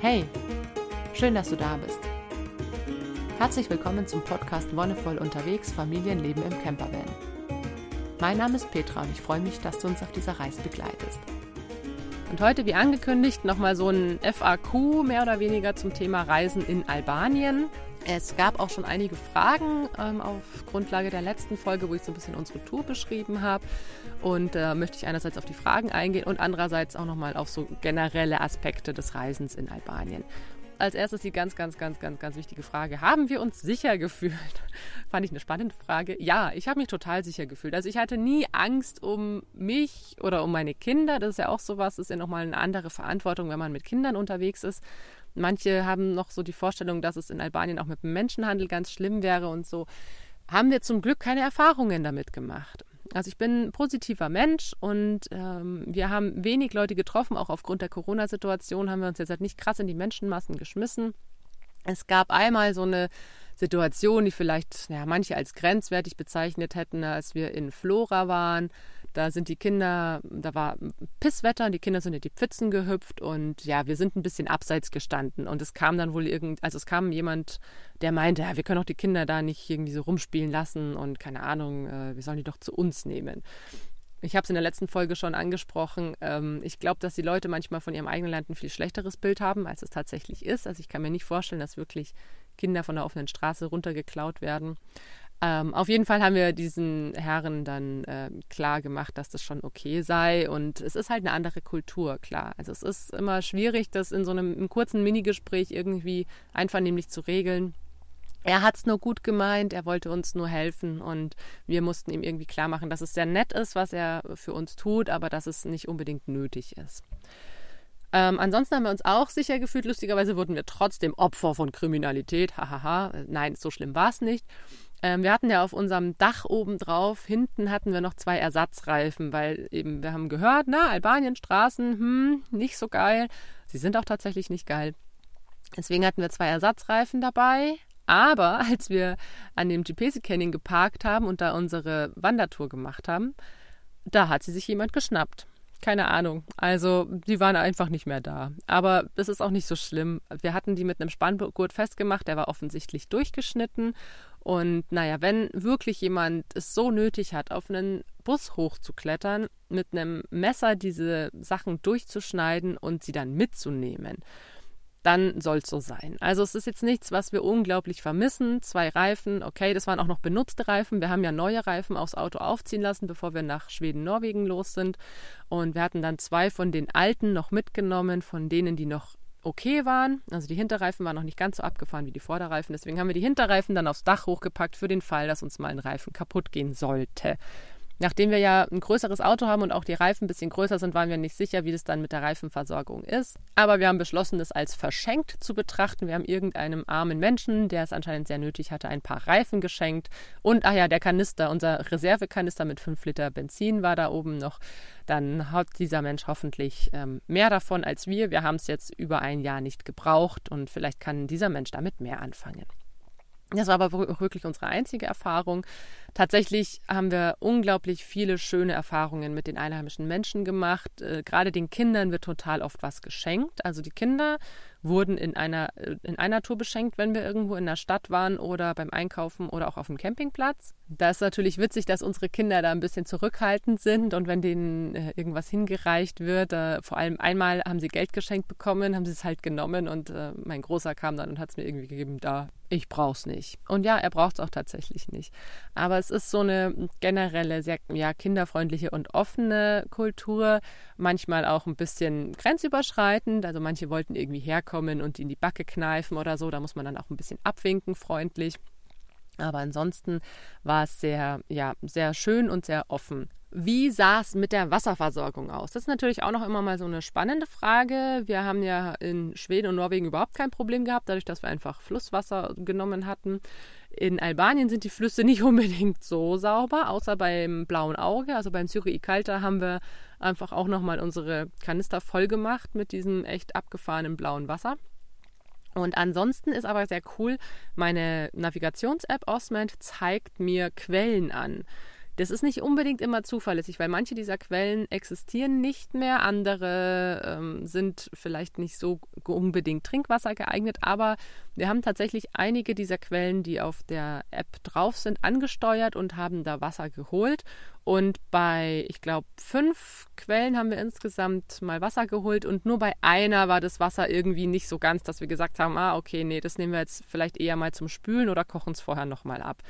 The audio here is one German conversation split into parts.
Hey, schön, dass du da bist. Herzlich willkommen zum Podcast Wonnevoll unterwegs Familienleben im Campervan. Mein Name ist Petra und ich freue mich, dass du uns auf dieser Reise begleitest. Und heute, wie angekündigt, nochmal so ein FAQ mehr oder weniger zum Thema Reisen in Albanien. Es gab auch schon einige Fragen ähm, auf Grundlage der letzten Folge, wo ich so ein bisschen unsere Tour beschrieben habe. Und da äh, möchte ich einerseits auf die Fragen eingehen und andererseits auch nochmal auf so generelle Aspekte des Reisens in Albanien. Als erstes die ganz, ganz, ganz, ganz, ganz wichtige Frage. Haben wir uns sicher gefühlt? Fand ich eine spannende Frage. Ja, ich habe mich total sicher gefühlt. Also ich hatte nie Angst um mich oder um meine Kinder. Das ist ja auch sowas, das ist ja nochmal eine andere Verantwortung, wenn man mit Kindern unterwegs ist. Manche haben noch so die Vorstellung, dass es in Albanien auch mit dem Menschenhandel ganz schlimm wäre und so. Haben wir zum Glück keine Erfahrungen damit gemacht. Also ich bin ein positiver Mensch und ähm, wir haben wenig Leute getroffen, auch aufgrund der Corona-Situation haben wir uns jetzt halt nicht krass in die Menschenmassen geschmissen. Es gab einmal so eine Situation, die vielleicht ja, manche als grenzwertig bezeichnet hätten, als wir in Flora waren. Da sind die Kinder, da war Pisswetter, die Kinder sind in die Pfützen gehüpft und ja, wir sind ein bisschen abseits gestanden. Und es kam dann wohl irgend, also es kam jemand, der meinte, ja, wir können auch die Kinder da nicht irgendwie so rumspielen lassen und keine Ahnung, äh, wir sollen die doch zu uns nehmen. Ich habe es in der letzten Folge schon angesprochen. Ähm, ich glaube, dass die Leute manchmal von ihrem eigenen Land ein viel schlechteres Bild haben, als es tatsächlich ist. Also ich kann mir nicht vorstellen, dass wirklich Kinder von der offenen Straße runtergeklaut werden. Ähm, auf jeden Fall haben wir diesen Herren dann äh, klar gemacht, dass das schon okay sei. Und es ist halt eine andere Kultur, klar. Also es ist immer schwierig, das in so einem, einem kurzen Minigespräch irgendwie einvernehmlich zu regeln. Er hat es nur gut gemeint, er wollte uns nur helfen und wir mussten ihm irgendwie klar machen, dass es sehr nett ist, was er für uns tut, aber dass es nicht unbedingt nötig ist. Ähm, ansonsten haben wir uns auch sicher gefühlt. Lustigerweise wurden wir trotzdem Opfer von Kriminalität. Hahaha. Nein, so schlimm war es nicht. Ähm, wir hatten ja auf unserem Dach oben drauf, hinten hatten wir noch zwei Ersatzreifen, weil eben wir haben gehört, na, Albanien, Straßen, hm, nicht so geil. Sie sind auch tatsächlich nicht geil. Deswegen hatten wir zwei Ersatzreifen dabei. Aber als wir an dem Gipesi Canyon geparkt haben und da unsere Wandertour gemacht haben, da hat sie sich jemand geschnappt. Keine Ahnung. Also, die waren einfach nicht mehr da. Aber das ist auch nicht so schlimm. Wir hatten die mit einem Spanngurt festgemacht, der war offensichtlich durchgeschnitten und naja, wenn wirklich jemand es so nötig hat, auf einen Bus hochzuklettern, mit einem Messer diese Sachen durchzuschneiden und sie dann mitzunehmen, dann soll es so sein. Also es ist jetzt nichts, was wir unglaublich vermissen. Zwei Reifen, okay, das waren auch noch benutzte Reifen. Wir haben ja neue Reifen aufs Auto aufziehen lassen, bevor wir nach Schweden, Norwegen los sind. Und wir hatten dann zwei von den alten noch mitgenommen, von denen, die noch okay waren. Also die Hinterreifen waren noch nicht ganz so abgefahren wie die Vorderreifen. Deswegen haben wir die Hinterreifen dann aufs Dach hochgepackt für den Fall, dass uns mal ein Reifen kaputt gehen sollte. Nachdem wir ja ein größeres Auto haben und auch die Reifen ein bisschen größer sind, waren wir nicht sicher, wie das dann mit der Reifenversorgung ist. Aber wir haben beschlossen, das als verschenkt zu betrachten. Wir haben irgendeinem armen Menschen, der es anscheinend sehr nötig hatte, ein paar Reifen geschenkt. Und, ach ja, der Kanister, unser Reservekanister mit 5 Liter Benzin war da oben noch. Dann hat dieser Mensch hoffentlich ähm, mehr davon als wir. Wir haben es jetzt über ein Jahr nicht gebraucht und vielleicht kann dieser Mensch damit mehr anfangen. Das war aber wirklich unsere einzige Erfahrung. Tatsächlich haben wir unglaublich viele schöne Erfahrungen mit den einheimischen Menschen gemacht. Äh, gerade den Kindern wird total oft was geschenkt. Also die Kinder wurden in einer, in einer Tour beschenkt, wenn wir irgendwo in der Stadt waren oder beim Einkaufen oder auch auf dem Campingplatz. Da ist natürlich witzig, dass unsere Kinder da ein bisschen zurückhaltend sind und wenn denen äh, irgendwas hingereicht wird, äh, vor allem einmal haben sie Geld geschenkt bekommen, haben sie es halt genommen und äh, mein Großer kam dann und hat es mir irgendwie gegeben, da, ich brauch's nicht. Und ja, er braucht es auch tatsächlich nicht. Aber es ist so eine generelle, sehr ja, kinderfreundliche und offene Kultur, manchmal auch ein bisschen grenzüberschreitend. Also manche wollten irgendwie herkommen kommen und in die Backe kneifen oder so. Da muss man dann auch ein bisschen abwinken, freundlich. Aber ansonsten war es sehr, ja, sehr schön und sehr offen. Wie sah es mit der Wasserversorgung aus? Das ist natürlich auch noch immer mal so eine spannende Frage. Wir haben ja in Schweden und Norwegen überhaupt kein Problem gehabt, dadurch, dass wir einfach Flusswasser genommen hatten. In Albanien sind die Flüsse nicht unbedingt so sauber, außer beim Blauen Auge. Also beim Syri Ikalta haben wir einfach auch nochmal unsere Kanister voll gemacht mit diesem echt abgefahrenen blauen Wasser. Und ansonsten ist aber sehr cool, meine Navigations-App Osment zeigt mir Quellen an. Das ist nicht unbedingt immer zuverlässig, weil manche dieser Quellen existieren nicht mehr, andere ähm, sind vielleicht nicht so unbedingt Trinkwasser geeignet, aber wir haben tatsächlich einige dieser Quellen, die auf der App drauf sind, angesteuert und haben da Wasser geholt. Und bei, ich glaube, fünf Quellen haben wir insgesamt mal Wasser geholt und nur bei einer war das Wasser irgendwie nicht so ganz, dass wir gesagt haben, ah, okay, nee, das nehmen wir jetzt vielleicht eher mal zum Spülen oder kochen es vorher nochmal ab.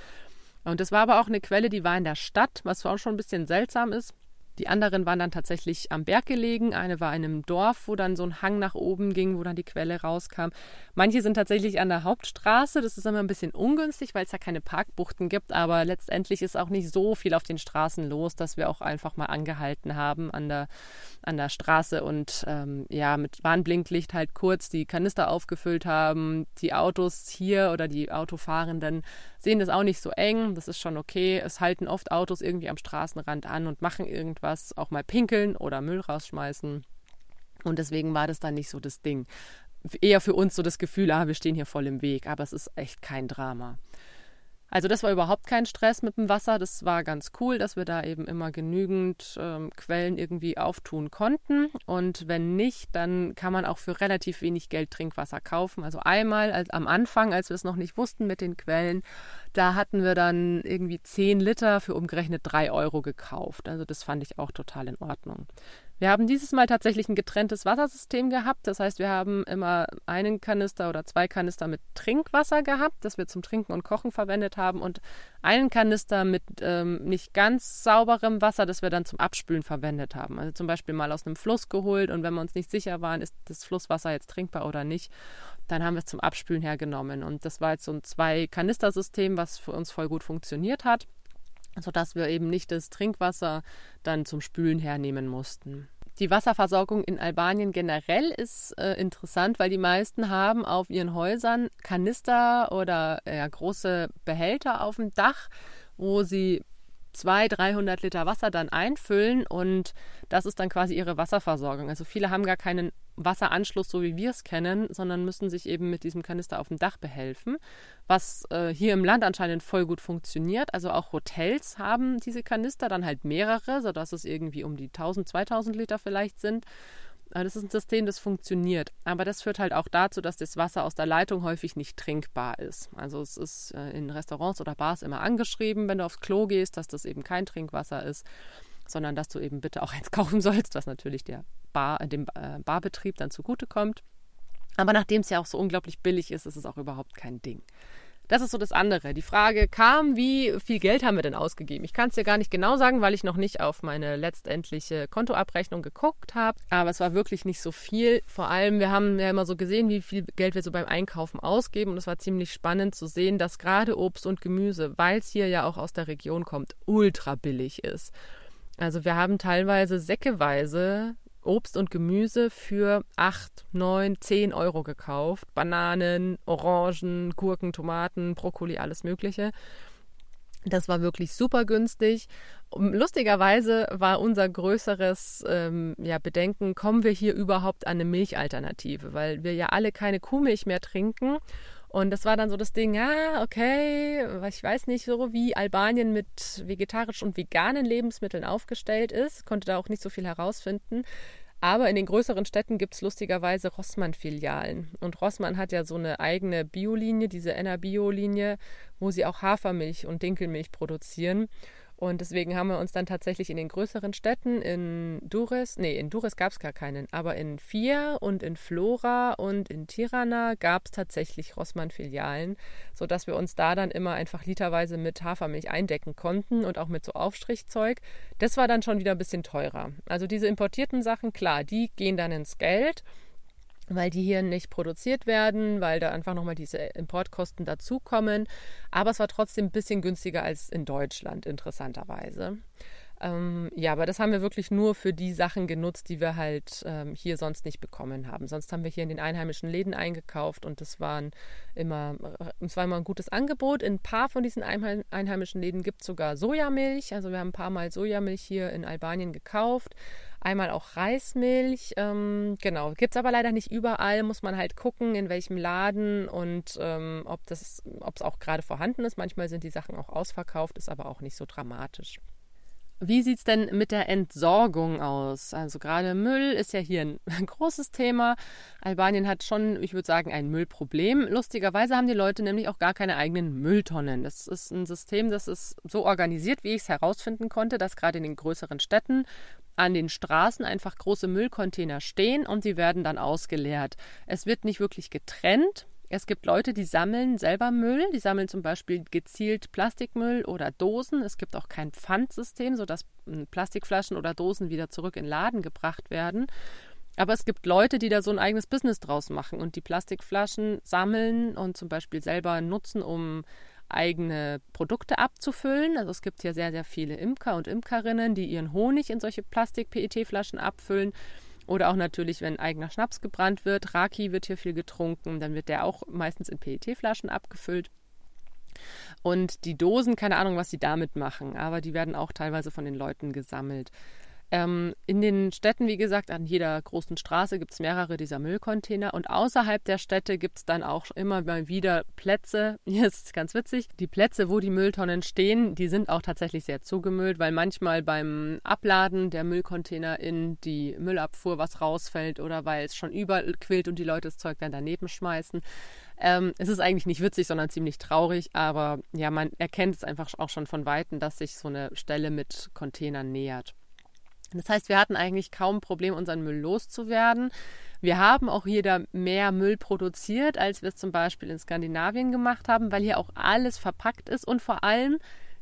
Und das war aber auch eine Quelle, die war in der Stadt, was auch schon ein bisschen seltsam ist. Die anderen waren dann tatsächlich am Berg gelegen. Eine war in einem Dorf, wo dann so ein Hang nach oben ging, wo dann die Quelle rauskam. Manche sind tatsächlich an der Hauptstraße. Das ist immer ein bisschen ungünstig, weil es da keine Parkbuchten gibt. Aber letztendlich ist auch nicht so viel auf den Straßen los, dass wir auch einfach mal angehalten haben an der, an der Straße und ähm, ja, mit Warnblinklicht halt kurz die Kanister aufgefüllt haben. Die Autos hier oder die Autofahrenden sehen das auch nicht so eng. Das ist schon okay. Es halten oft Autos irgendwie am Straßenrand an und machen irgendwas was, auch mal pinkeln oder Müll rausschmeißen. Und deswegen war das dann nicht so das Ding. Eher für uns so das Gefühl, ah, wir stehen hier voll im Weg, aber es ist echt kein Drama. Also das war überhaupt kein Stress mit dem Wasser. Das war ganz cool, dass wir da eben immer genügend ähm, Quellen irgendwie auftun konnten. Und wenn nicht, dann kann man auch für relativ wenig Geld Trinkwasser kaufen. Also einmal als, am Anfang, als wir es noch nicht wussten mit den Quellen, da hatten wir dann irgendwie 10 Liter für umgerechnet 3 Euro gekauft. Also das fand ich auch total in Ordnung. Wir haben dieses Mal tatsächlich ein getrenntes Wassersystem gehabt. Das heißt, wir haben immer einen Kanister oder zwei Kanister mit Trinkwasser gehabt, das wir zum Trinken und Kochen verwendet haben, und einen Kanister mit ähm, nicht ganz sauberem Wasser, das wir dann zum Abspülen verwendet haben. Also zum Beispiel mal aus einem Fluss geholt und wenn wir uns nicht sicher waren, ist das Flusswasser jetzt trinkbar oder nicht, dann haben wir es zum Abspülen hergenommen. Und das war jetzt so ein Zwei-Kanister-System, was für uns voll gut funktioniert hat sodass wir eben nicht das Trinkwasser dann zum Spülen hernehmen mussten. Die Wasserversorgung in Albanien generell ist äh, interessant, weil die meisten haben auf ihren Häusern Kanister oder ja, große Behälter auf dem Dach, wo sie 200, 300 Liter Wasser dann einfüllen und das ist dann quasi ihre Wasserversorgung. Also viele haben gar keinen Wasseranschluss, so wie wir es kennen, sondern müssen sich eben mit diesem Kanister auf dem Dach behelfen, was äh, hier im Land anscheinend voll gut funktioniert. Also auch Hotels haben diese Kanister, dann halt mehrere, sodass es irgendwie um die 1000, 2000 Liter vielleicht sind. Das ist ein System, das funktioniert. Aber das führt halt auch dazu, dass das Wasser aus der Leitung häufig nicht trinkbar ist. Also es ist äh, in Restaurants oder Bars immer angeschrieben, wenn du aufs Klo gehst, dass das eben kein Trinkwasser ist, sondern dass du eben bitte auch eins kaufen sollst, was natürlich der Bar, dem äh, Barbetrieb dann zugutekommt. Aber nachdem es ja auch so unglaublich billig ist, ist es auch überhaupt kein Ding. Das ist so das andere. Die Frage kam, wie viel Geld haben wir denn ausgegeben? Ich kann es dir gar nicht genau sagen, weil ich noch nicht auf meine letztendliche Kontoabrechnung geguckt habe. Aber es war wirklich nicht so viel. Vor allem, wir haben ja immer so gesehen, wie viel Geld wir so beim Einkaufen ausgeben. Und es war ziemlich spannend zu sehen, dass gerade Obst und Gemüse, weil es hier ja auch aus der Region kommt, ultra billig ist. Also wir haben teilweise säckeweise Obst und Gemüse für 8, 9, 10 Euro gekauft. Bananen, Orangen, Gurken, Tomaten, Brokkoli, alles Mögliche. Das war wirklich super günstig. Lustigerweise war unser größeres ähm, ja, Bedenken, kommen wir hier überhaupt an eine Milchalternative, weil wir ja alle keine Kuhmilch mehr trinken. Und das war dann so das Ding, ja, okay, ich weiß nicht so, wie Albanien mit vegetarischen und veganen Lebensmitteln aufgestellt ist, konnte da auch nicht so viel herausfinden. Aber in den größeren Städten gibt es lustigerweise Rossmann-Filialen. Und Rossmann hat ja so eine eigene Biolinie, diese Enna-Bio-Linie, wo sie auch Hafermilch und Dinkelmilch produzieren. Und deswegen haben wir uns dann tatsächlich in den größeren Städten, in Dures, nee, in Dures gab es gar keinen, aber in Fia und in Flora und in Tirana gab es tatsächlich Rossmann-Filialen, sodass wir uns da dann immer einfach literweise mit Hafermilch eindecken konnten und auch mit so Aufstrichzeug. Das war dann schon wieder ein bisschen teurer. Also diese importierten Sachen, klar, die gehen dann ins Geld weil die hier nicht produziert werden, weil da einfach nochmal diese Importkosten dazukommen. Aber es war trotzdem ein bisschen günstiger als in Deutschland, interessanterweise. Ähm, ja, aber das haben wir wirklich nur für die Sachen genutzt, die wir halt ähm, hier sonst nicht bekommen haben. Sonst haben wir hier in den einheimischen Läden eingekauft und das waren immer, äh, es war immer ein gutes Angebot. In ein paar von diesen einheimischen Läden gibt es sogar Sojamilch. Also wir haben ein paar Mal Sojamilch hier in Albanien gekauft. Einmal auch Reismilch. Ähm, genau, gibt es aber leider nicht überall. Muss man halt gucken, in welchem Laden und ähm, ob es auch gerade vorhanden ist. Manchmal sind die Sachen auch ausverkauft, ist aber auch nicht so dramatisch. Wie sieht es denn mit der Entsorgung aus? Also gerade Müll ist ja hier ein großes Thema. Albanien hat schon, ich würde sagen, ein Müllproblem. Lustigerweise haben die Leute nämlich auch gar keine eigenen Mülltonnen. Das ist ein System, das ist so organisiert, wie ich es herausfinden konnte, dass gerade in den größeren Städten an den Straßen einfach große Müllcontainer stehen und sie werden dann ausgeleert. Es wird nicht wirklich getrennt. Es gibt Leute, die sammeln selber Müll. Die sammeln zum Beispiel gezielt Plastikmüll oder Dosen. Es gibt auch kein Pfandsystem, sodass hm, Plastikflaschen oder Dosen wieder zurück in Laden gebracht werden. Aber es gibt Leute, die da so ein eigenes Business draus machen und die Plastikflaschen sammeln und zum Beispiel selber nutzen, um eigene Produkte abzufüllen. Also es gibt hier sehr, sehr viele Imker und Imkerinnen, die ihren Honig in solche Plastik-PET-Flaschen abfüllen. Oder auch natürlich, wenn eigener Schnaps gebrannt wird. Raki wird hier viel getrunken, dann wird der auch meistens in PET-Flaschen abgefüllt. Und die Dosen, keine Ahnung, was sie damit machen, aber die werden auch teilweise von den Leuten gesammelt. Ähm, in den Städten, wie gesagt, an jeder großen Straße gibt es mehrere dieser Müllcontainer und außerhalb der Städte gibt es dann auch immer mal wieder Plätze. Hier ist ganz witzig. Die Plätze, wo die Mülltonnen stehen, die sind auch tatsächlich sehr zugemüllt, weil manchmal beim Abladen der Müllcontainer in die Müllabfuhr was rausfällt oder weil es schon überquillt und die Leute das Zeug dann daneben schmeißen. Ähm, es ist eigentlich nicht witzig, sondern ziemlich traurig, aber ja, man erkennt es einfach auch schon von Weitem, dass sich so eine Stelle mit Containern nähert. Das heißt, wir hatten eigentlich kaum Problem, unseren Müll loszuwerden. Wir haben auch hier da mehr Müll produziert, als wir es zum Beispiel in Skandinavien gemacht haben, weil hier auch alles verpackt ist und vor allem,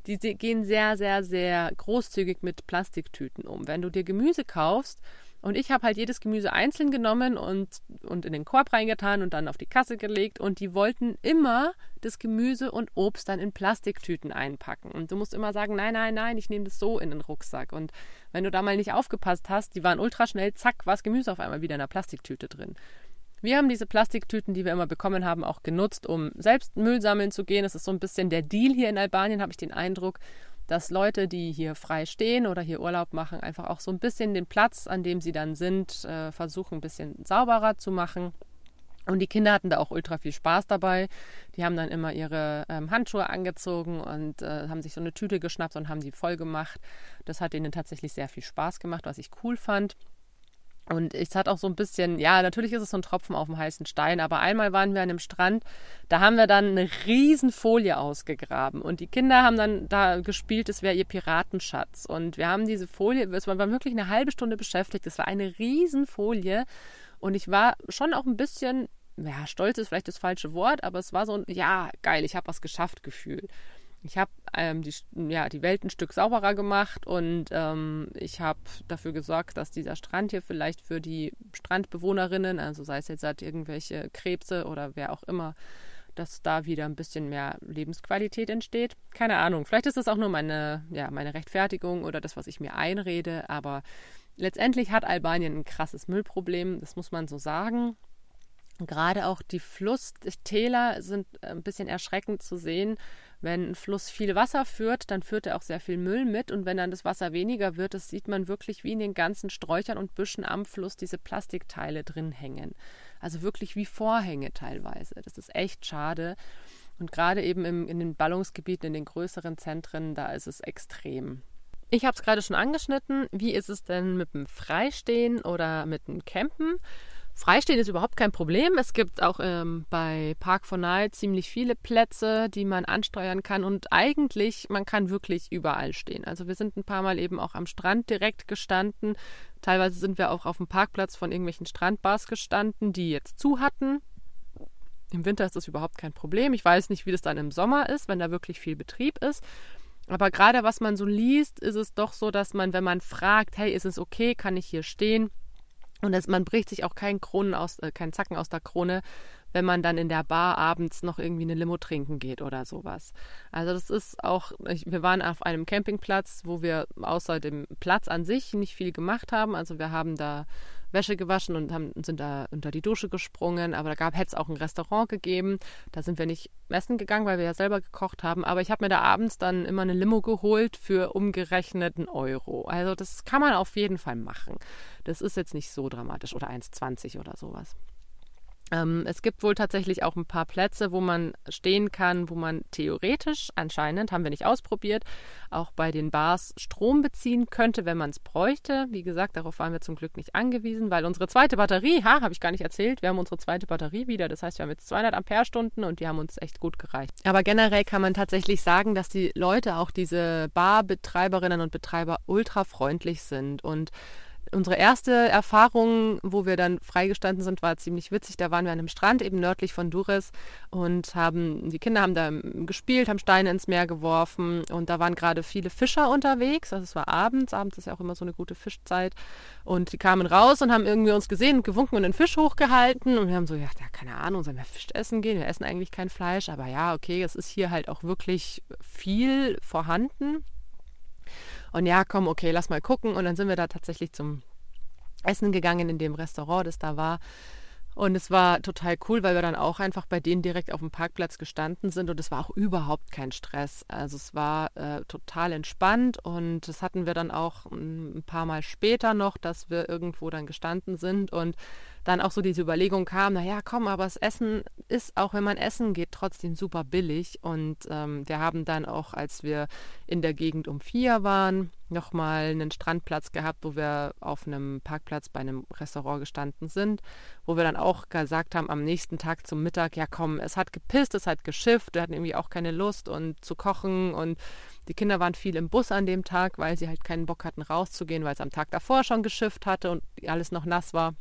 die gehen sehr, sehr, sehr großzügig mit Plastiktüten um. Wenn du dir Gemüse kaufst, und ich habe halt jedes Gemüse einzeln genommen und, und in den Korb reingetan und dann auf die Kasse gelegt. Und die wollten immer das Gemüse und Obst dann in Plastiktüten einpacken. Und du musst immer sagen, nein, nein, nein, ich nehme das so in den Rucksack. Und wenn du da mal nicht aufgepasst hast, die waren ultra schnell, zack, war das Gemüse auf einmal wieder in der Plastiktüte drin. Wir haben diese Plastiktüten, die wir immer bekommen haben, auch genutzt, um selbst Müll sammeln zu gehen. Das ist so ein bisschen der Deal hier in Albanien, habe ich den Eindruck dass Leute, die hier frei stehen oder hier Urlaub machen, einfach auch so ein bisschen den Platz, an dem sie dann sind, äh, versuchen ein bisschen sauberer zu machen. Und die Kinder hatten da auch ultra viel Spaß dabei. Die haben dann immer ihre ähm, Handschuhe angezogen und äh, haben sich so eine Tüte geschnappt und haben die voll gemacht. Das hat ihnen tatsächlich sehr viel Spaß gemacht, was ich cool fand. Und es hat auch so ein bisschen, ja, natürlich ist es so ein Tropfen auf dem heißen Stein, aber einmal waren wir an einem Strand, da haben wir dann eine riesen Folie ausgegraben und die Kinder haben dann da gespielt, es wäre ihr Piratenschatz. Und wir haben diese Folie, es war wirklich eine halbe Stunde beschäftigt, es war eine riesen Folie und ich war schon auch ein bisschen, ja, stolz ist vielleicht das falsche Wort, aber es war so ein, ja, geil, ich habe was geschafft Gefühl. Ich habe ähm, die, ja, die Welt ein Stück sauberer gemacht und ähm, ich habe dafür gesorgt, dass dieser Strand hier vielleicht für die Strandbewohnerinnen, also sei es jetzt halt irgendwelche Krebse oder wer auch immer, dass da wieder ein bisschen mehr Lebensqualität entsteht. Keine Ahnung, vielleicht ist das auch nur meine, ja, meine Rechtfertigung oder das, was ich mir einrede, aber letztendlich hat Albanien ein krasses Müllproblem, das muss man so sagen. Gerade auch die Flusstäler sind ein bisschen erschreckend zu sehen wenn ein Fluss viel Wasser führt, dann führt er auch sehr viel Müll mit. Und wenn dann das Wasser weniger wird, das sieht man wirklich wie in den ganzen Sträuchern und Büschen am Fluss diese Plastikteile drin hängen. Also wirklich wie Vorhänge teilweise. Das ist echt schade. Und gerade eben im, in den Ballungsgebieten, in den größeren Zentren, da ist es extrem. Ich habe es gerade schon angeschnitten. Wie ist es denn mit dem Freistehen oder mit dem Campen? Freistehen ist überhaupt kein Problem. Es gibt auch ähm, bei Park for Night ziemlich viele Plätze, die man ansteuern kann. Und eigentlich, man kann wirklich überall stehen. Also wir sind ein paar Mal eben auch am Strand direkt gestanden. Teilweise sind wir auch auf dem Parkplatz von irgendwelchen Strandbars gestanden, die jetzt zu hatten. Im Winter ist das überhaupt kein Problem. Ich weiß nicht, wie das dann im Sommer ist, wenn da wirklich viel Betrieb ist. Aber gerade was man so liest, ist es doch so, dass man, wenn man fragt, hey, ist es okay, kann ich hier stehen, und das, man bricht sich auch keinen Kronen aus, äh, keinen Zacken aus der Krone, wenn man dann in der Bar abends noch irgendwie eine Limo trinken geht oder sowas. Also das ist auch, ich, wir waren auf einem Campingplatz, wo wir außer dem Platz an sich nicht viel gemacht haben. Also wir haben da Wäsche gewaschen und haben, sind da unter die Dusche gesprungen. Aber da hätte es auch ein Restaurant gegeben. Da sind wir nicht essen gegangen, weil wir ja selber gekocht haben. Aber ich habe mir da abends dann immer eine Limo geholt für umgerechnet einen Euro. Also das kann man auf jeden Fall machen. Das ist jetzt nicht so dramatisch. Oder 1,20 oder sowas. Ähm, es gibt wohl tatsächlich auch ein paar Plätze, wo man stehen kann, wo man theoretisch anscheinend, haben wir nicht ausprobiert, auch bei den Bars Strom beziehen könnte, wenn man es bräuchte. Wie gesagt, darauf waren wir zum Glück nicht angewiesen, weil unsere zweite Batterie, ha, habe ich gar nicht erzählt, wir haben unsere zweite Batterie wieder. Das heißt, wir haben jetzt 200 Ampere-Stunden und die haben uns echt gut gereicht. Aber generell kann man tatsächlich sagen, dass die Leute, auch diese Barbetreiberinnen und Betreiber, ultra freundlich sind und Unsere erste Erfahrung, wo wir dann freigestanden sind, war ziemlich witzig. Da waren wir an einem Strand eben nördlich von Dures und haben, die Kinder haben da gespielt, haben Steine ins Meer geworfen und da waren gerade viele Fischer unterwegs. Also es war abends, abends ist ja auch immer so eine gute Fischzeit. Und die kamen raus und haben irgendwie uns gesehen und gewunken und den Fisch hochgehalten und wir haben so, ja, keine Ahnung, sollen wir Fisch essen gehen? Wir essen eigentlich kein Fleisch, aber ja, okay, es ist hier halt auch wirklich viel vorhanden. Und ja, komm, okay, lass mal gucken. Und dann sind wir da tatsächlich zum Essen gegangen in dem Restaurant, das da war. Und es war total cool, weil wir dann auch einfach bei denen direkt auf dem Parkplatz gestanden sind und es war auch überhaupt kein Stress. Also es war äh, total entspannt und das hatten wir dann auch ein paar Mal später noch, dass wir irgendwo dann gestanden sind und dann auch so diese Überlegung kam, naja, komm, aber das Essen ist, auch wenn man essen geht, trotzdem super billig. Und ähm, wir haben dann auch, als wir in der Gegend um vier waren, nochmal einen Strandplatz gehabt, wo wir auf einem Parkplatz bei einem Restaurant gestanden sind, wo wir dann auch gesagt haben, am nächsten Tag zum Mittag, ja komm, es hat gepisst, es hat geschifft, wir hatten irgendwie auch keine Lust und zu kochen und die Kinder waren viel im Bus an dem Tag, weil sie halt keinen Bock hatten rauszugehen, weil es am Tag davor schon geschifft hatte und alles noch nass war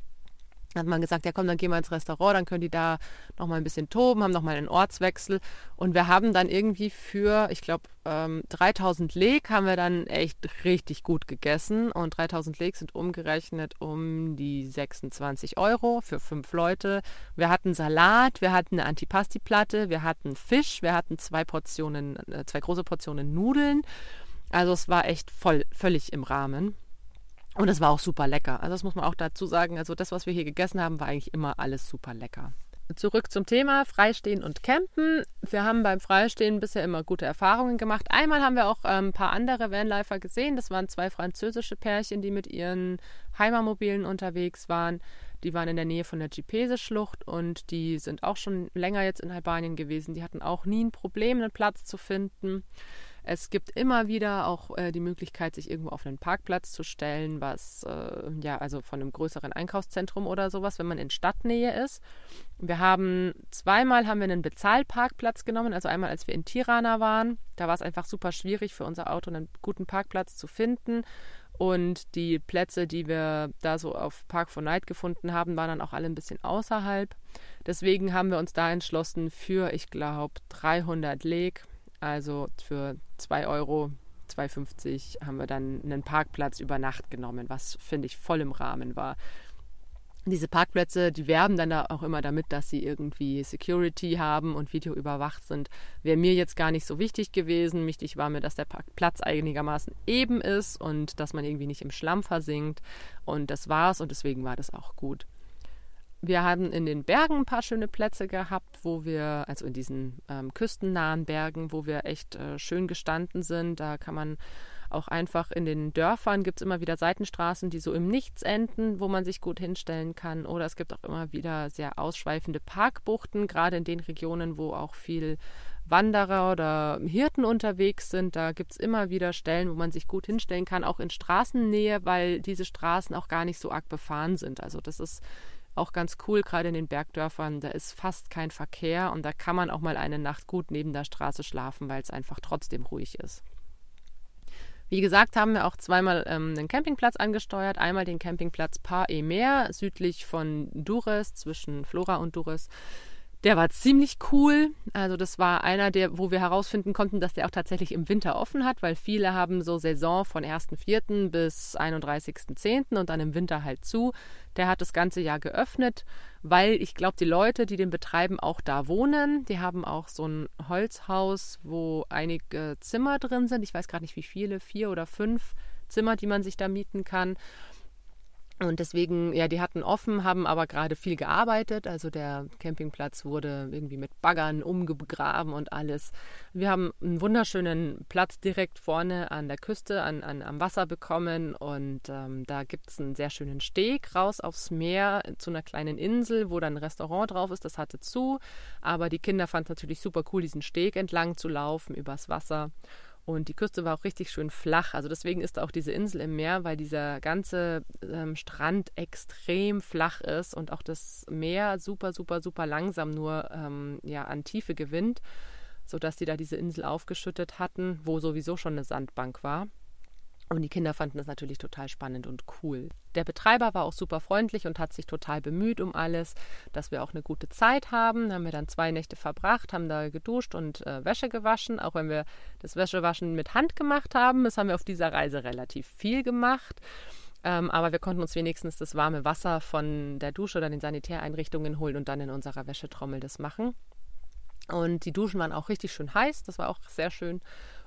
hat man gesagt, ja komm, dann gehen wir ins Restaurant, dann können die da nochmal ein bisschen toben, haben nochmal einen Ortswechsel. Und wir haben dann irgendwie für, ich glaube, ähm, 3000 Leg haben wir dann echt richtig gut gegessen. Und 3000 Leg sind umgerechnet um die 26 Euro für fünf Leute. Wir hatten Salat, wir hatten eine Antipasti-Platte, wir hatten Fisch, wir hatten zwei Portionen, äh, zwei große Portionen Nudeln. Also es war echt voll, völlig im Rahmen. Und es war auch super lecker. Also das muss man auch dazu sagen. Also das, was wir hier gegessen haben, war eigentlich immer alles super lecker. Zurück zum Thema Freistehen und Campen. Wir haben beim Freistehen bisher immer gute Erfahrungen gemacht. Einmal haben wir auch ähm, ein paar andere Vanlifer gesehen. Das waren zwei französische Pärchen, die mit ihren Heimermobilen unterwegs waren. Die waren in der Nähe von der Gipese-Schlucht und die sind auch schon länger jetzt in Albanien gewesen. Die hatten auch nie ein Problem, einen Platz zu finden. Es gibt immer wieder auch äh, die Möglichkeit, sich irgendwo auf einen Parkplatz zu stellen, was äh, ja, also von einem größeren Einkaufszentrum oder sowas, wenn man in Stadtnähe ist. Wir haben zweimal haben wir einen Bezahlparkplatz genommen, also einmal als wir in Tirana waren, da war es einfach super schwierig für unser Auto einen guten Parkplatz zu finden. Und die Plätze, die wir da so auf Park for Night gefunden haben, waren dann auch alle ein bisschen außerhalb. Deswegen haben wir uns da entschlossen, für, ich glaube, 300 Leg also für 2 Euro, 2,50 haben wir dann einen Parkplatz über Nacht genommen, was finde ich voll im Rahmen war. Diese Parkplätze, die werben dann da auch immer damit, dass sie irgendwie Security haben und Video überwacht sind. Wäre mir jetzt gar nicht so wichtig gewesen. Wichtig war mir, dass der Parkplatz einigermaßen eben ist und dass man irgendwie nicht im Schlamm versinkt. Und das war's und deswegen war das auch gut. Wir haben in den Bergen ein paar schöne Plätze gehabt, wo wir, also in diesen ähm, küstennahen Bergen, wo wir echt äh, schön gestanden sind. Da kann man auch einfach in den Dörfern gibt es immer wieder Seitenstraßen, die so im Nichts enden, wo man sich gut hinstellen kann. Oder es gibt auch immer wieder sehr ausschweifende Parkbuchten, gerade in den Regionen, wo auch viel Wanderer oder Hirten unterwegs sind. Da gibt es immer wieder Stellen, wo man sich gut hinstellen kann, auch in Straßennähe, weil diese Straßen auch gar nicht so arg befahren sind. Also das ist auch ganz cool, gerade in den Bergdörfern. Da ist fast kein Verkehr und da kann man auch mal eine Nacht gut neben der Straße schlafen, weil es einfach trotzdem ruhig ist. Wie gesagt, haben wir auch zweimal ähm, einen Campingplatz angesteuert. Einmal den Campingplatz Par-e-Mer südlich von Dures, zwischen Flora und Dures. Der war ziemlich cool. Also das war einer, der, wo wir herausfinden konnten, dass der auch tatsächlich im Winter offen hat, weil viele haben so Saison von 1.4. bis 31.10. und dann im Winter halt zu. Der hat das ganze Jahr geöffnet, weil ich glaube, die Leute, die den betreiben, auch da wohnen. Die haben auch so ein Holzhaus, wo einige Zimmer drin sind. Ich weiß gerade nicht wie viele, vier oder fünf Zimmer, die man sich da mieten kann. Und deswegen, ja, die hatten offen, haben aber gerade viel gearbeitet. Also der Campingplatz wurde irgendwie mit Baggern umgegraben und alles. Wir haben einen wunderschönen Platz direkt vorne an der Küste, an, an am Wasser bekommen. Und ähm, da gibt es einen sehr schönen Steg raus aufs Meer zu einer kleinen Insel, wo dann ein Restaurant drauf ist. Das hatte zu. Aber die Kinder fanden es natürlich super cool, diesen Steg entlang zu laufen übers Wasser. Und die Küste war auch richtig schön flach. Also deswegen ist auch diese Insel im Meer, weil dieser ganze ähm, Strand extrem flach ist und auch das Meer super, super, super langsam nur ähm, ja, an Tiefe gewinnt, sodass die da diese Insel aufgeschüttet hatten, wo sowieso schon eine Sandbank war. Und die Kinder fanden das natürlich total spannend und cool. Der Betreiber war auch super freundlich und hat sich total bemüht um alles, dass wir auch eine gute Zeit haben. Haben wir dann zwei Nächte verbracht, haben da geduscht und äh, Wäsche gewaschen, auch wenn wir das Wäschewaschen mit Hand gemacht haben. Das haben wir auf dieser Reise relativ viel gemacht. Ähm, aber wir konnten uns wenigstens das warme Wasser von der Dusche oder den Sanitäreinrichtungen holen und dann in unserer Wäschetrommel das machen. Und die Duschen waren auch richtig schön heiß, das war auch sehr schön.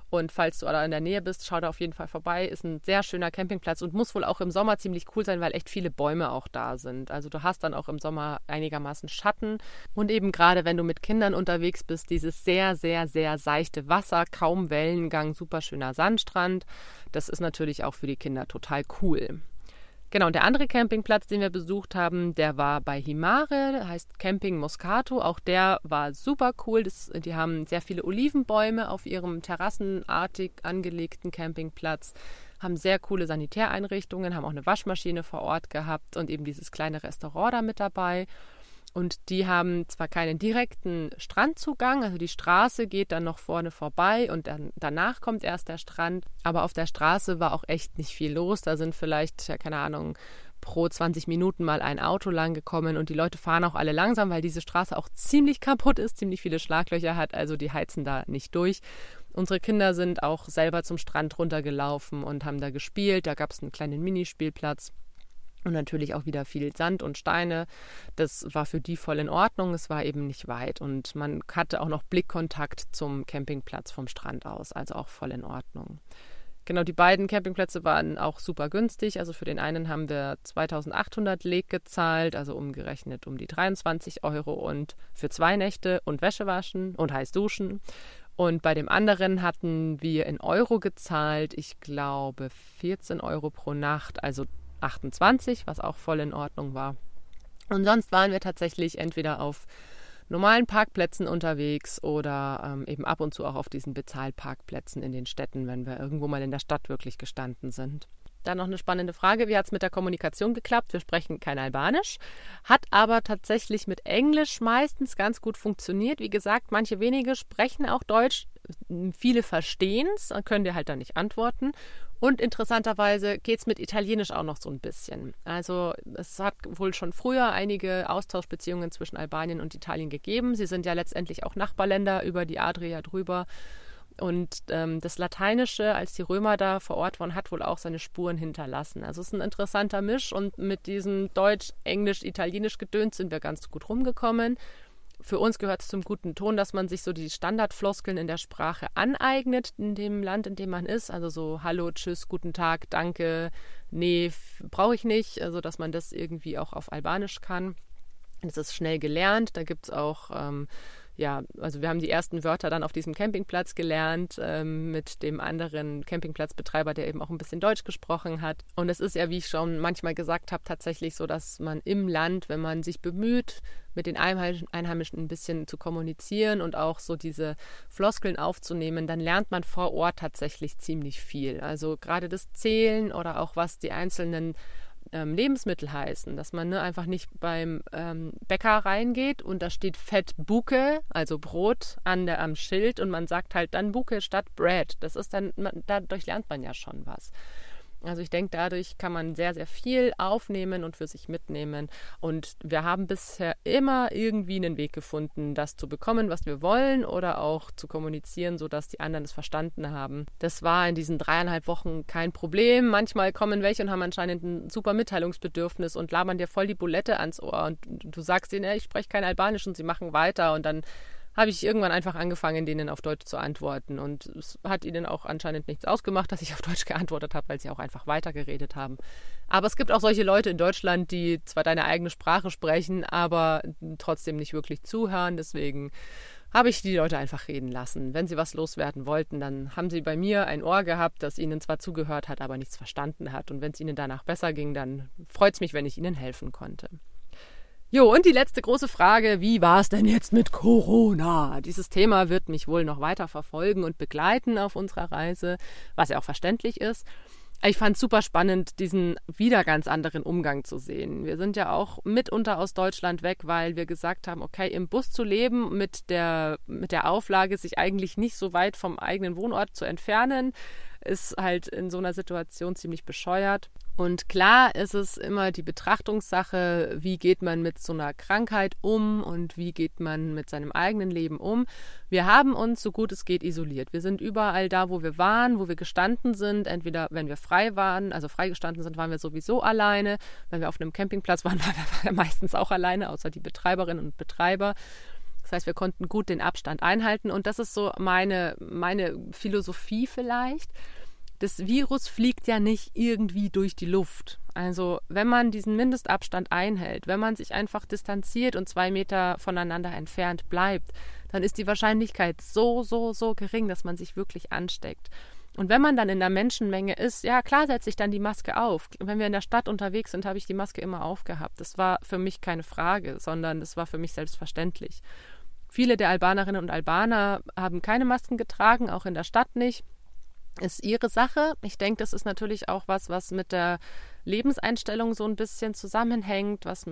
Und falls du da in der Nähe bist, schau da auf jeden Fall vorbei. Ist ein sehr schöner Campingplatz und muss wohl auch im Sommer ziemlich cool sein, weil echt viele Bäume auch da sind. Also du hast dann auch im Sommer einigermaßen Schatten. Und eben gerade wenn du mit Kindern unterwegs bist, dieses sehr, sehr, sehr seichte Wasser, kaum Wellengang, super schöner Sandstrand. Das ist natürlich auch für die Kinder total cool. Genau, und der andere Campingplatz, den wir besucht haben, der war bei Himare, heißt Camping Moscato. Auch der war super cool. Das, die haben sehr viele Olivenbäume auf ihrem terrassenartig angelegten Campingplatz, haben sehr coole Sanitäreinrichtungen, haben auch eine Waschmaschine vor Ort gehabt und eben dieses kleine Restaurant da mit dabei. Und die haben zwar keinen direkten Strandzugang, also die Straße geht dann noch vorne vorbei und dann danach kommt erst der Strand. Aber auf der Straße war auch echt nicht viel los. Da sind vielleicht, ja, keine Ahnung, pro 20 Minuten mal ein Auto lang gekommen und die Leute fahren auch alle langsam, weil diese Straße auch ziemlich kaputt ist, ziemlich viele Schlaglöcher hat, also die heizen da nicht durch. Unsere Kinder sind auch selber zum Strand runtergelaufen und haben da gespielt. Da gab es einen kleinen Minispielplatz. Und natürlich auch wieder viel Sand und Steine. Das war für die voll in Ordnung. Es war eben nicht weit. Und man hatte auch noch Blickkontakt zum Campingplatz vom Strand aus. Also auch voll in Ordnung. Genau, die beiden Campingplätze waren auch super günstig. Also für den einen haben wir 2800 Leg gezahlt, also umgerechnet um die 23 Euro und für zwei Nächte und Wäsche waschen und heiß duschen. Und bei dem anderen hatten wir in Euro gezahlt, ich glaube 14 Euro pro Nacht, also 28, was auch voll in Ordnung war. Und sonst waren wir tatsächlich entweder auf normalen Parkplätzen unterwegs oder ähm, eben ab und zu auch auf diesen Bezahlparkplätzen in den Städten, wenn wir irgendwo mal in der Stadt wirklich gestanden sind. Dann noch eine spannende Frage. Wie hat es mit der Kommunikation geklappt? Wir sprechen kein Albanisch, hat aber tatsächlich mit Englisch meistens ganz gut funktioniert. Wie gesagt, manche wenige sprechen auch Deutsch, viele verstehen es, können dir halt dann nicht antworten. Und interessanterweise geht es mit Italienisch auch noch so ein bisschen. Also es hat wohl schon früher einige Austauschbeziehungen zwischen Albanien und Italien gegeben. Sie sind ja letztendlich auch Nachbarländer über die Adria drüber. Und ähm, das Lateinische, als die Römer da vor Ort waren, hat wohl auch seine Spuren hinterlassen. Also es ist ein interessanter Misch und mit diesem Deutsch, Englisch, Italienisch gedönt sind wir ganz gut rumgekommen für uns gehört es zum guten Ton, dass man sich so die Standardfloskeln in der Sprache aneignet, in dem Land, in dem man ist. Also so Hallo, Tschüss, guten Tag, Danke, nee, brauche ich nicht. Also dass man das irgendwie auch auf Albanisch kann. Das ist schnell gelernt. Da gibt es auch ähm, ja, also wir haben die ersten Wörter dann auf diesem Campingplatz gelernt ähm, mit dem anderen Campingplatzbetreiber, der eben auch ein bisschen Deutsch gesprochen hat. Und es ist ja, wie ich schon manchmal gesagt habe, tatsächlich so, dass man im Land, wenn man sich bemüht, mit den Einheimischen ein bisschen zu kommunizieren und auch so diese Floskeln aufzunehmen, dann lernt man vor Ort tatsächlich ziemlich viel. Also gerade das Zählen oder auch was die einzelnen ähm, Lebensmittel heißen, dass man ne, einfach nicht beim ähm, Bäcker reingeht und da steht Fett Buke, also Brot an der, am Schild und man sagt halt dann Buke statt Bread. Das ist dann, man, dadurch lernt man ja schon was. Also ich denke, dadurch kann man sehr, sehr viel aufnehmen und für sich mitnehmen. Und wir haben bisher immer irgendwie einen Weg gefunden, das zu bekommen, was wir wollen oder auch zu kommunizieren, sodass die anderen es verstanden haben. Das war in diesen dreieinhalb Wochen kein Problem. Manchmal kommen welche und haben anscheinend ein super Mitteilungsbedürfnis und labern dir voll die Bulette ans Ohr und du sagst ihnen, ich spreche kein Albanisch und sie machen weiter und dann habe ich irgendwann einfach angefangen, denen auf Deutsch zu antworten. Und es hat ihnen auch anscheinend nichts ausgemacht, dass ich auf Deutsch geantwortet habe, weil sie auch einfach weitergeredet haben. Aber es gibt auch solche Leute in Deutschland, die zwar deine eigene Sprache sprechen, aber trotzdem nicht wirklich zuhören. Deswegen habe ich die Leute einfach reden lassen. Wenn sie was loswerden wollten, dann haben sie bei mir ein Ohr gehabt, das ihnen zwar zugehört hat, aber nichts verstanden hat. Und wenn es ihnen danach besser ging, dann freut es mich, wenn ich ihnen helfen konnte. Jo, und die letzte große Frage, wie war es denn jetzt mit Corona? Dieses Thema wird mich wohl noch weiter verfolgen und begleiten auf unserer Reise, was ja auch verständlich ist. Ich fand es super spannend, diesen wieder ganz anderen Umgang zu sehen. Wir sind ja auch mitunter aus Deutschland weg, weil wir gesagt haben, okay, im Bus zu leben mit der, mit der Auflage, sich eigentlich nicht so weit vom eigenen Wohnort zu entfernen, ist halt in so einer Situation ziemlich bescheuert. Und klar ist es immer die Betrachtungssache, wie geht man mit so einer Krankheit um und wie geht man mit seinem eigenen Leben um. Wir haben uns so gut es geht isoliert. Wir sind überall da, wo wir waren, wo wir gestanden sind. Entweder wenn wir frei waren, also freigestanden sind, waren wir sowieso alleine. Wenn wir auf einem Campingplatz waren, waren wir meistens auch alleine, außer die Betreiberinnen und Betreiber. Das heißt, wir konnten gut den Abstand einhalten und das ist so meine, meine Philosophie vielleicht das Virus fliegt ja nicht irgendwie durch die Luft. Also wenn man diesen Mindestabstand einhält, wenn man sich einfach distanziert und zwei Meter voneinander entfernt bleibt, dann ist die Wahrscheinlichkeit so, so, so gering, dass man sich wirklich ansteckt. Und wenn man dann in der Menschenmenge ist, ja klar setze ich dann die Maske auf. Wenn wir in der Stadt unterwegs sind, habe ich die Maske immer aufgehabt. Das war für mich keine Frage, sondern das war für mich selbstverständlich. Viele der Albanerinnen und Albaner haben keine Masken getragen, auch in der Stadt nicht ist ihre Sache. Ich denke, das ist natürlich auch was, was mit der Lebenseinstellung so ein bisschen zusammenhängt, was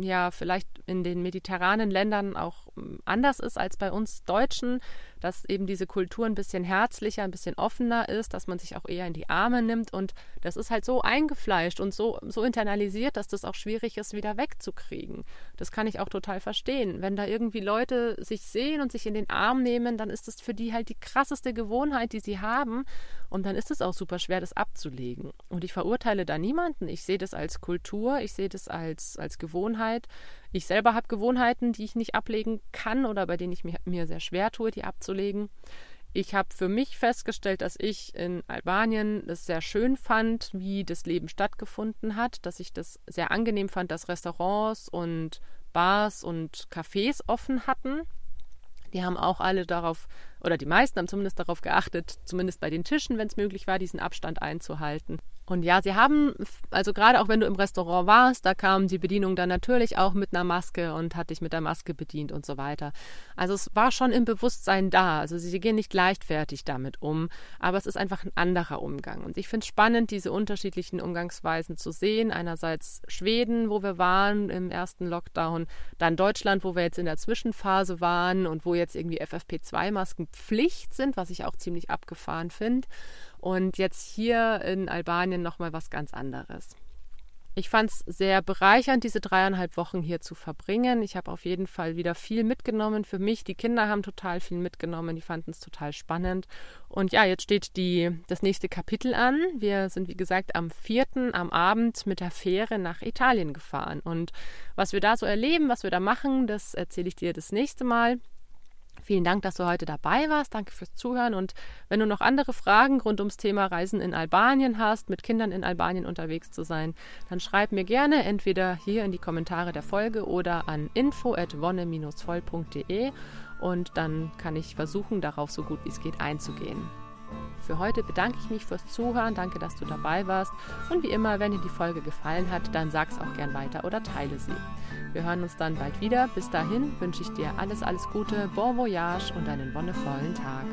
ja vielleicht in den mediterranen Ländern auch anders ist als bei uns Deutschen, dass eben diese Kultur ein bisschen herzlicher, ein bisschen offener ist, dass man sich auch eher in die Arme nimmt und das ist halt so eingefleischt und so, so internalisiert, dass das auch schwierig ist, wieder wegzukriegen. Das kann ich auch total verstehen. Wenn da irgendwie Leute sich sehen und sich in den Arm nehmen, dann ist das für die halt die krasseste Gewohnheit, die sie haben und dann ist es auch super schwer, das abzulegen. Und ich verurteile da niemanden. Ich sehe das als Kultur, ich sehe das als, als Gewohnheit. Ich selber habe Gewohnheiten, die ich nicht ablegen kann oder bei denen ich mir, mir sehr schwer tue, die abzulegen. Ich habe für mich festgestellt, dass ich in Albanien es sehr schön fand, wie das Leben stattgefunden hat, dass ich das sehr angenehm fand, dass Restaurants und Bars und Cafés offen hatten. Die haben auch alle darauf, oder die meisten haben zumindest darauf geachtet, zumindest bei den Tischen, wenn es möglich war, diesen Abstand einzuhalten. Und ja, sie haben, also gerade auch wenn du im Restaurant warst, da kam die Bedienung dann natürlich auch mit einer Maske und hat dich mit der Maske bedient und so weiter. Also es war schon im Bewusstsein da. Also sie gehen nicht leichtfertig damit um, aber es ist einfach ein anderer Umgang. Und ich finde es spannend, diese unterschiedlichen Umgangsweisen zu sehen. Einerseits Schweden, wo wir waren im ersten Lockdown, dann Deutschland, wo wir jetzt in der Zwischenphase waren und wo jetzt irgendwie FFP2-Masken Pflicht sind, was ich auch ziemlich abgefahren finde. Und jetzt hier in Albanien nochmal was ganz anderes. Ich fand es sehr bereichernd, diese dreieinhalb Wochen hier zu verbringen. Ich habe auf jeden Fall wieder viel mitgenommen für mich. Die Kinder haben total viel mitgenommen, die fanden es total spannend. Und ja, jetzt steht die, das nächste Kapitel an. Wir sind, wie gesagt, am 4. am Abend mit der Fähre nach Italien gefahren. Und was wir da so erleben, was wir da machen, das erzähle ich dir das nächste Mal. Vielen Dank, dass du heute dabei warst. Danke fürs Zuhören. Und wenn du noch andere Fragen rund ums Thema Reisen in Albanien hast, mit Kindern in Albanien unterwegs zu sein, dann schreib mir gerne entweder hier in die Kommentare der Folge oder an info@wonne-voll.de und dann kann ich versuchen, darauf so gut wie es geht einzugehen. Für heute bedanke ich mich fürs Zuhören. Danke, dass du dabei warst. Und wie immer, wenn dir die Folge gefallen hat, dann sag's auch gern weiter oder teile sie. Wir hören uns dann bald wieder. Bis dahin wünsche ich dir alles, alles Gute, bon voyage und einen wonnevollen Tag.